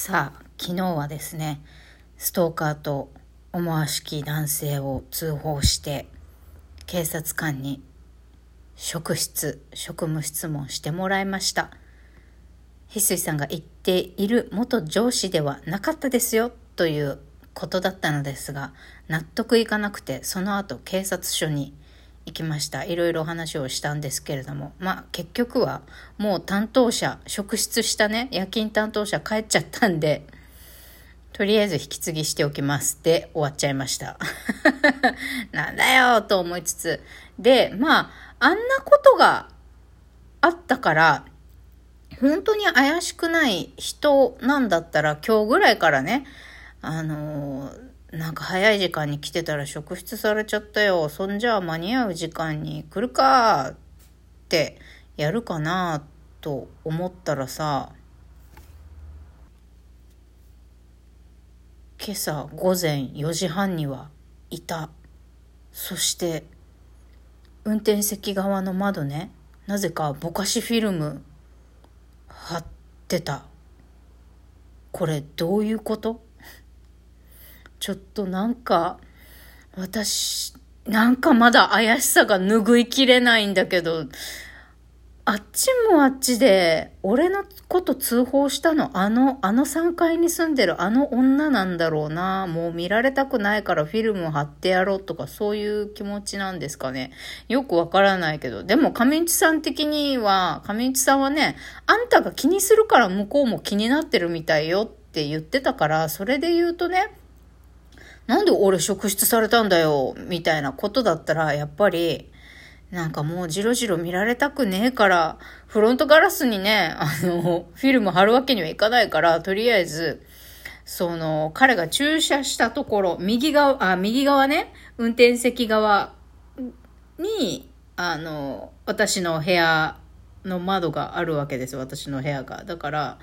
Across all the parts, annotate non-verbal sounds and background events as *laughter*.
さあ、昨日はですね、ストーカーと思わしき男性を通報して、警察官に職質、職務質問してもらいました。翡翠さんが言っている元上司ではなかったですよということだったのですが、納得いかなくて、その後警察署に行きました。いろいろ話をしたんですけれども、まあ結局はもう担当者、職質したね、夜勤担当者帰っちゃったんで、とりあえず引き継ぎしておきますで終わっちゃいました。*laughs* なんだよと思いつつ。で、まあ、あんなことがあったから、本当に怪しくない人なんだったら今日ぐらいからね、あのーなんか早い時間に来てたら職質されちゃったよ。そんじゃあ間に合う時間に来るかってやるかなと思ったらさ、今朝午前4時半にはいた。そして、運転席側の窓ね、なぜかぼかしフィルム貼ってた。これどういうこと？ちょっとなんか、私、なんかまだ怪しさが拭いきれないんだけど、あっちもあっちで、俺のこと通報したの、あの、あの3階に住んでるあの女なんだろうな。もう見られたくないからフィルム貼ってやろうとか、そういう気持ちなんですかね。よくわからないけど。でも、上内さん的には、上内さんはね、あんたが気にするから向こうも気になってるみたいよって言ってたから、それで言うとね、なんで俺職質されたんだよ、みたいなことだったら、やっぱり、なんかもうじろじろ見られたくねえから、フロントガラスにね、あの、フィルム貼るわけにはいかないから、とりあえず、その、彼が駐車したところ、右側、あ、右側ね、運転席側に、あの、私の部屋の窓があるわけです私の部屋が。だから、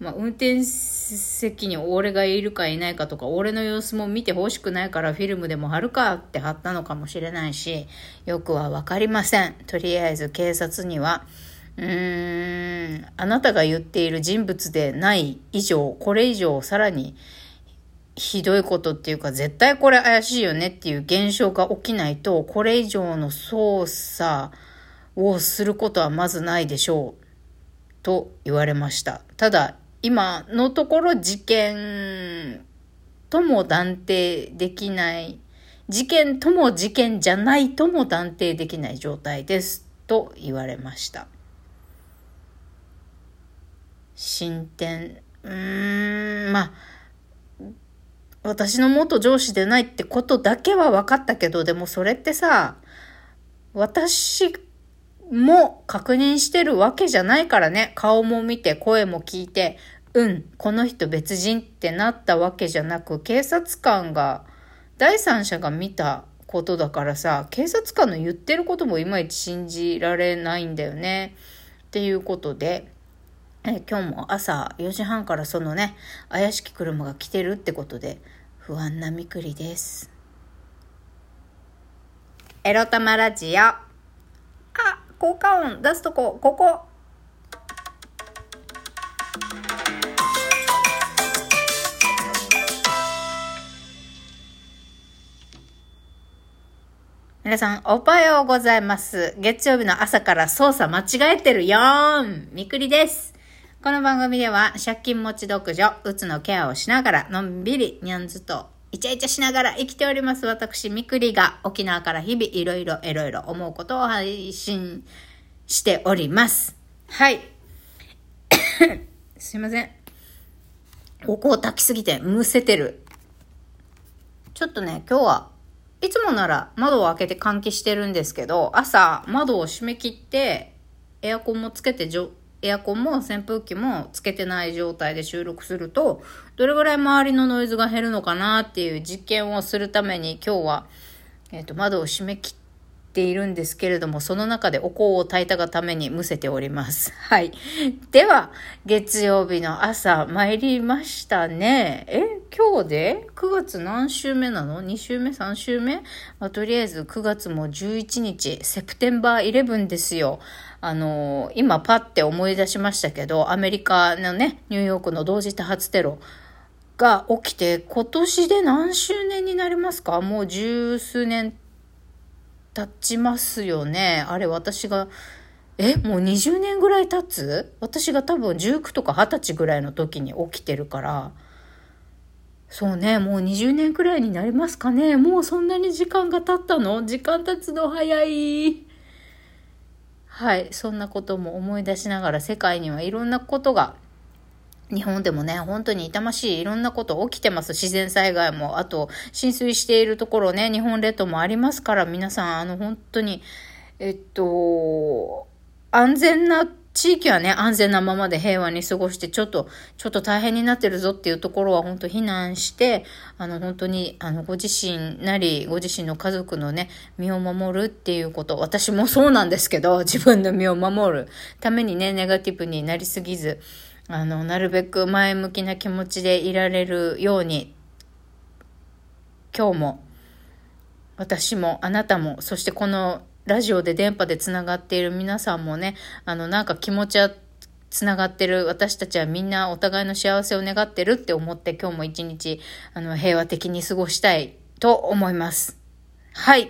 まあ、運転席に俺がいるかいないかとか、俺の様子も見てほしくないからフィルムでも貼るかって貼ったのかもしれないし、よくはわかりません。とりあえず警察には、うーん、あなたが言っている人物でない以上、これ以上さらにひどいことっていうか、絶対これ怪しいよねっていう現象が起きないと、これ以上の捜査をすることはまずないでしょう。と言われました。ただ、今のところ事件とも断定できない、事件とも事件じゃないとも断定できない状態ですと言われました。進展、うーん、まあ、私の元上司でないってことだけは分かったけど、でもそれってさ、私も確認してるわけじゃないからね。顔も見て、声も聞いて、うん、この人別人ってなったわけじゃなく、警察官が、第三者が見たことだからさ、警察官の言ってることもいまいち信じられないんだよね。っていうことで、え今日も朝4時半からそのね、怪しき車が来てるってことで、不安なみくりです。エロ玉ラジオ。効果音出すとこ、ここ。皆さん、おはようございます。月曜日の朝から操作間違えてるよーんみくりです。この番組では、借金持ち独女、うつのケアをしながら、のんびり、にゃんずとイチャイチャしながら生きております。私、みくりが沖縄から日々いろいろいろいろ思うことを配信しております。はい。*coughs* すいません。お香を炊きすぎてむせてる。ちょっとね、今日はいつもなら窓を開けて換気してるんですけど、朝窓を閉め切ってエアコンもつけてエアコンも扇風機もつけてない状態で収録すると、どれぐらい周りのノイズが減るのかなっていう実験をするために今日は、えっ、ー、と、窓を閉め切っているんですけれども、その中でお香を炊いたがためにむせております。*laughs* はい。では、月曜日の朝参りましたね。え今日で？9月何週目なの ?2 週目 ?3 週目、まあ、とりあえず9月も11日、セプテンバー11ですよ。あの、今パッて思い出しましたけど、アメリカのね、ニューヨークの同時多発テロが起きて、今年で何周年になりますか？もう十数年経ちますよね。あれ、私が、え、もう20年ぐらい経つ？私が多分19とか20歳ぐらいの時に起きてるから、そうね、もう20年くらいになりますかね。もうそんなに時間が経ったの？時間経つの早い。はい、そんなことも思い出しながら世界にはいろんなことが日本でもね、本当に痛ましいいろんなこと起きてます。自然災害も、あと浸水しているところね、日本列島もありますから、皆さん、あの本当に、えっと、安全な地域はね、安全なままで平和に過ごして、ちょっと、ちょっと大変になってるぞっていうところは、本当避難して、あの、本当に、あの、ご自身なり、ご自身の家族のね、身を守るっていうこと、私もそうなんですけど、自分の身を守るためにね、ネガティブになりすぎず、あの、なるべく前向きな気持ちでいられるように、今日も、私も、あなたも、そしてこのラジオで電波でつながっている皆さんもね、あの、なんか気持ちはつながってる。私たちはみんなお互いの幸せを願ってるって思って今日も一日、あの、平和的に過ごしたいと思います。はい。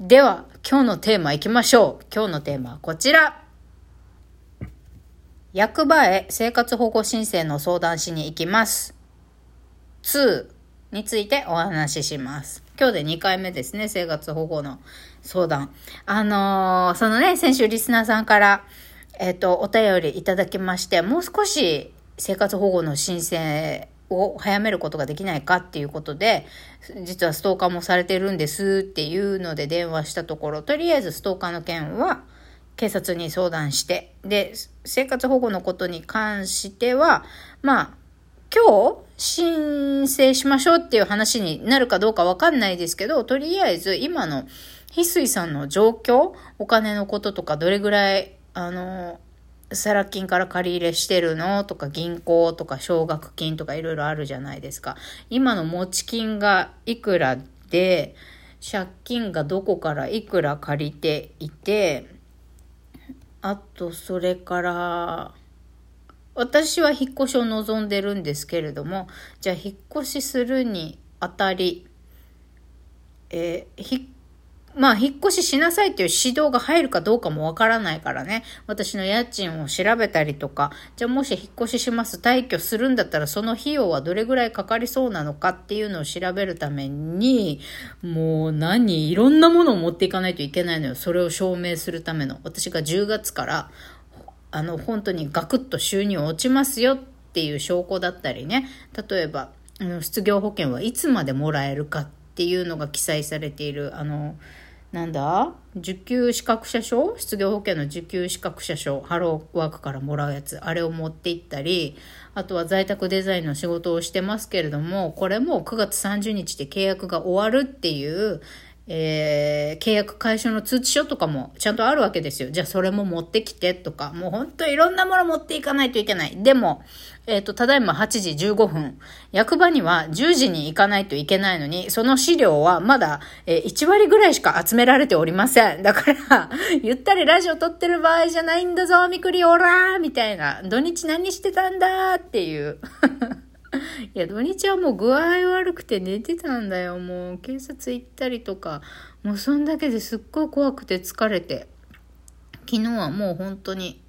では、今日のテーマ行きましょう。今日のテーマはこちら。役場へ生活保護申請の相談しに行きます。2についてお話しします。今日で2回目ですね、生活保護の相談。あのー、そのね、先週リスナーさんから、えっ、ー、と、お便りいただきまして、もう少し生活保護の申請を早めることができないかっていうことで、実はストーカーもされてるんですっていうので電話したところ、とりあえずストーカーの件は警察に相談して、で、生活保護のことに関しては、まあ、今日申請しましょうっていう話になるかどうかわかんないですけど、とりあえず今の翡翠さんの状況、お金のこととか、どれぐらい、あの、サラ金から借り入れしてるの？とか、銀行とか、奨学金とかいろいろあるじゃないですか。今の持ち金がいくらで、借金がどこからいくら借りていて、あと、それから、私は引っ越しを望んでるんですけれども、じゃあ引っ越しするにあたり、えー、引っまあ、引っ越ししなさいっていう指導が入るかどうかもわからないからね。私の家賃を調べたりとか、じゃあもし引っ越しします、退去するんだったらその費用はどれぐらいかかりそうなのかっていうのを調べるために、もう何、いろんなものを持っていかないといけないのよ。それを証明するための。私が10月から、あの、本当にガクッと収入落ちますよっていう証拠だったりね。例えば、失業保険はいつまでもらえるかっていうのが記載されている、あの、なんだ？受給資格者証？失業保険の受給資格者証、ハローワークからもらうやつ、あれを持って行ったり、あとは在宅デザインの仕事をしてますけれども、これも9月30日で契約が終わるっていう、えー、契約解消の通知書とかもちゃんとあるわけですよ。じゃあそれも持ってきてとか、もうほんといろんなもの持っていかないといけない。でも、えっ、ー、と、ただいま8時15分。役場には10時に行かないといけないのに、その資料はまだ、えー、1割ぐらいしか集められておりません。だから、*laughs* ゆったりラジオ撮ってる場合じゃないんだぞ、みくりおらーみたいな。土日何してたんだーっていう。*laughs* いや、土日はもう具合悪くて寝てたんだよ。もう警察行ったりとか、もうそんだけですっごい怖くて疲れて。昨日はもう本当に、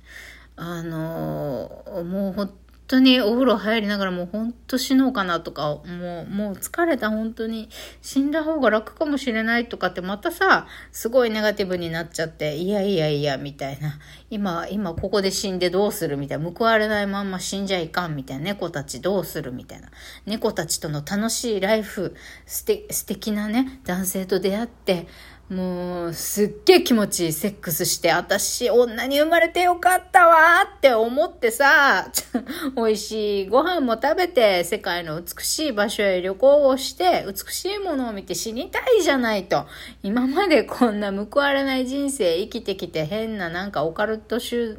あのー、もう本当にお風呂入りながらもう本当死のうかなとか、もう、もう疲れた本当に死んだ方が楽かもしれないとかってまたさ、すごいネガティブになっちゃって、いやいやいや、みたいな。今、今ここで死んでどうするみたいな。報われないまんま死んじゃいかんみたいな。猫たちどうするみたいな。猫たちとの楽しいライフ、素敵なね、男性と出会って、もう、すっげえ気持ちいいセックスして、私、女に生まれてよかったわって思ってさ、*laughs* 美味しいご飯も食べて、世界の美しい場所へ旅行をして、美しいものを見て死にたいじゃないと。今までこんな報われない人生生きてきて、変ななんかオカルト宗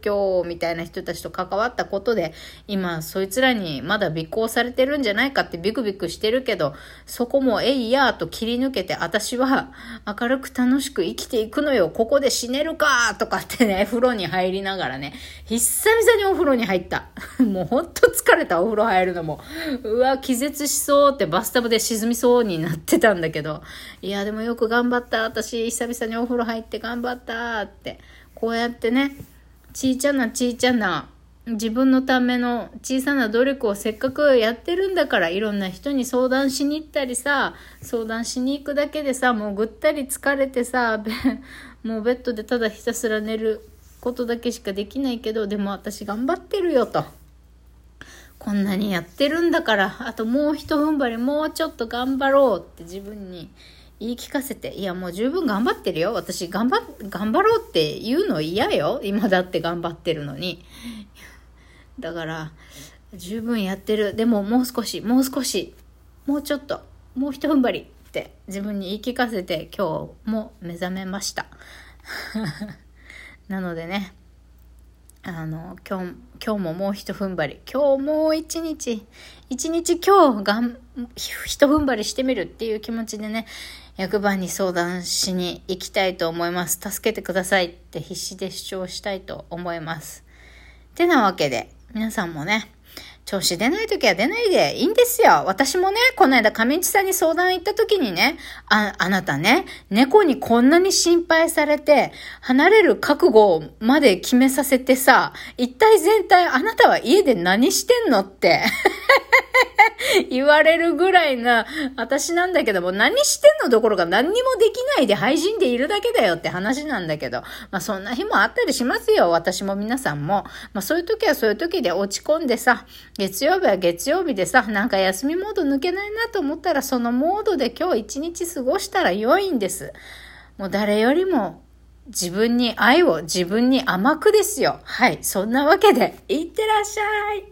教みたいな人たちと関わったことで、今、そいつらにまだ尾行されてるんじゃないかってビクビクしてるけど、そこもえいやーと切り抜けて、私は、明るく楽しく生きていくのよ。ここで死ねるかとかってね、*laughs* 風呂に入りながらね、久々にお風呂に入った。*laughs* もうほんと疲れた、お風呂入るのも。うわ、気絶しそうってバスタブで沈みそうになってたんだけど、いや、でもよく頑張った。私、久々にお風呂入って頑張ったって。こうやってね、ちいちゃなちいちゃな自分のための小さな努力をせっかくやってるんだからいろんな人に相談しに行ったりさ相談しに行くだけでさもうぐったり疲れてさ *laughs* もうベッドでただひたすら寝ることだけしかできないけどでも私頑張ってるよとこんなにやってるんだからあともうひと踏ん張りもうちょっと頑張ろうって自分に言い聞かせて、いやもう十分頑張ってるよ。私頑張、頑張ろうって言うの嫌よ。今だって頑張ってるのに。だから、十分やってる。でももう少し、もう少し、もうちょっと、もう一踏ん張りって自分に言い聞かせて今日も目覚めました。*laughs* なのでね、あの、今日、今日ももう一踏ん張り。今日もう一日、一日今日がん、一踏ん張りしてみるっていう気持ちでね、役場に相談しに行きたいと思います。助けてくださいって必死で主張したいと思います。てなわけで、皆さんもね、調子出ない時は出ないでいいんですよ。私もね、この間上地さんに相談行った時にね、あ、あなたね、猫にこんなに心配されて、離れる覚悟まで決めさせてさ、一体全体あなたは家で何してんのって。*laughs* 言われるぐらいな私なんだけども、何してんの？どころか何にもできないで配信でいるだけだよって話なんだけど、まあそんな日もあったりしますよ。私も皆さんも。まあそういう時はそういう時で落ち込んでさ、月曜日は月曜日でさ、なんか休みモード抜けないなと思ったら、そのモードで今日一日過ごしたら良いんです。もう誰よりも自分に愛を自分に甘くですよ。はい。そんなわけで、いってらっしゃい。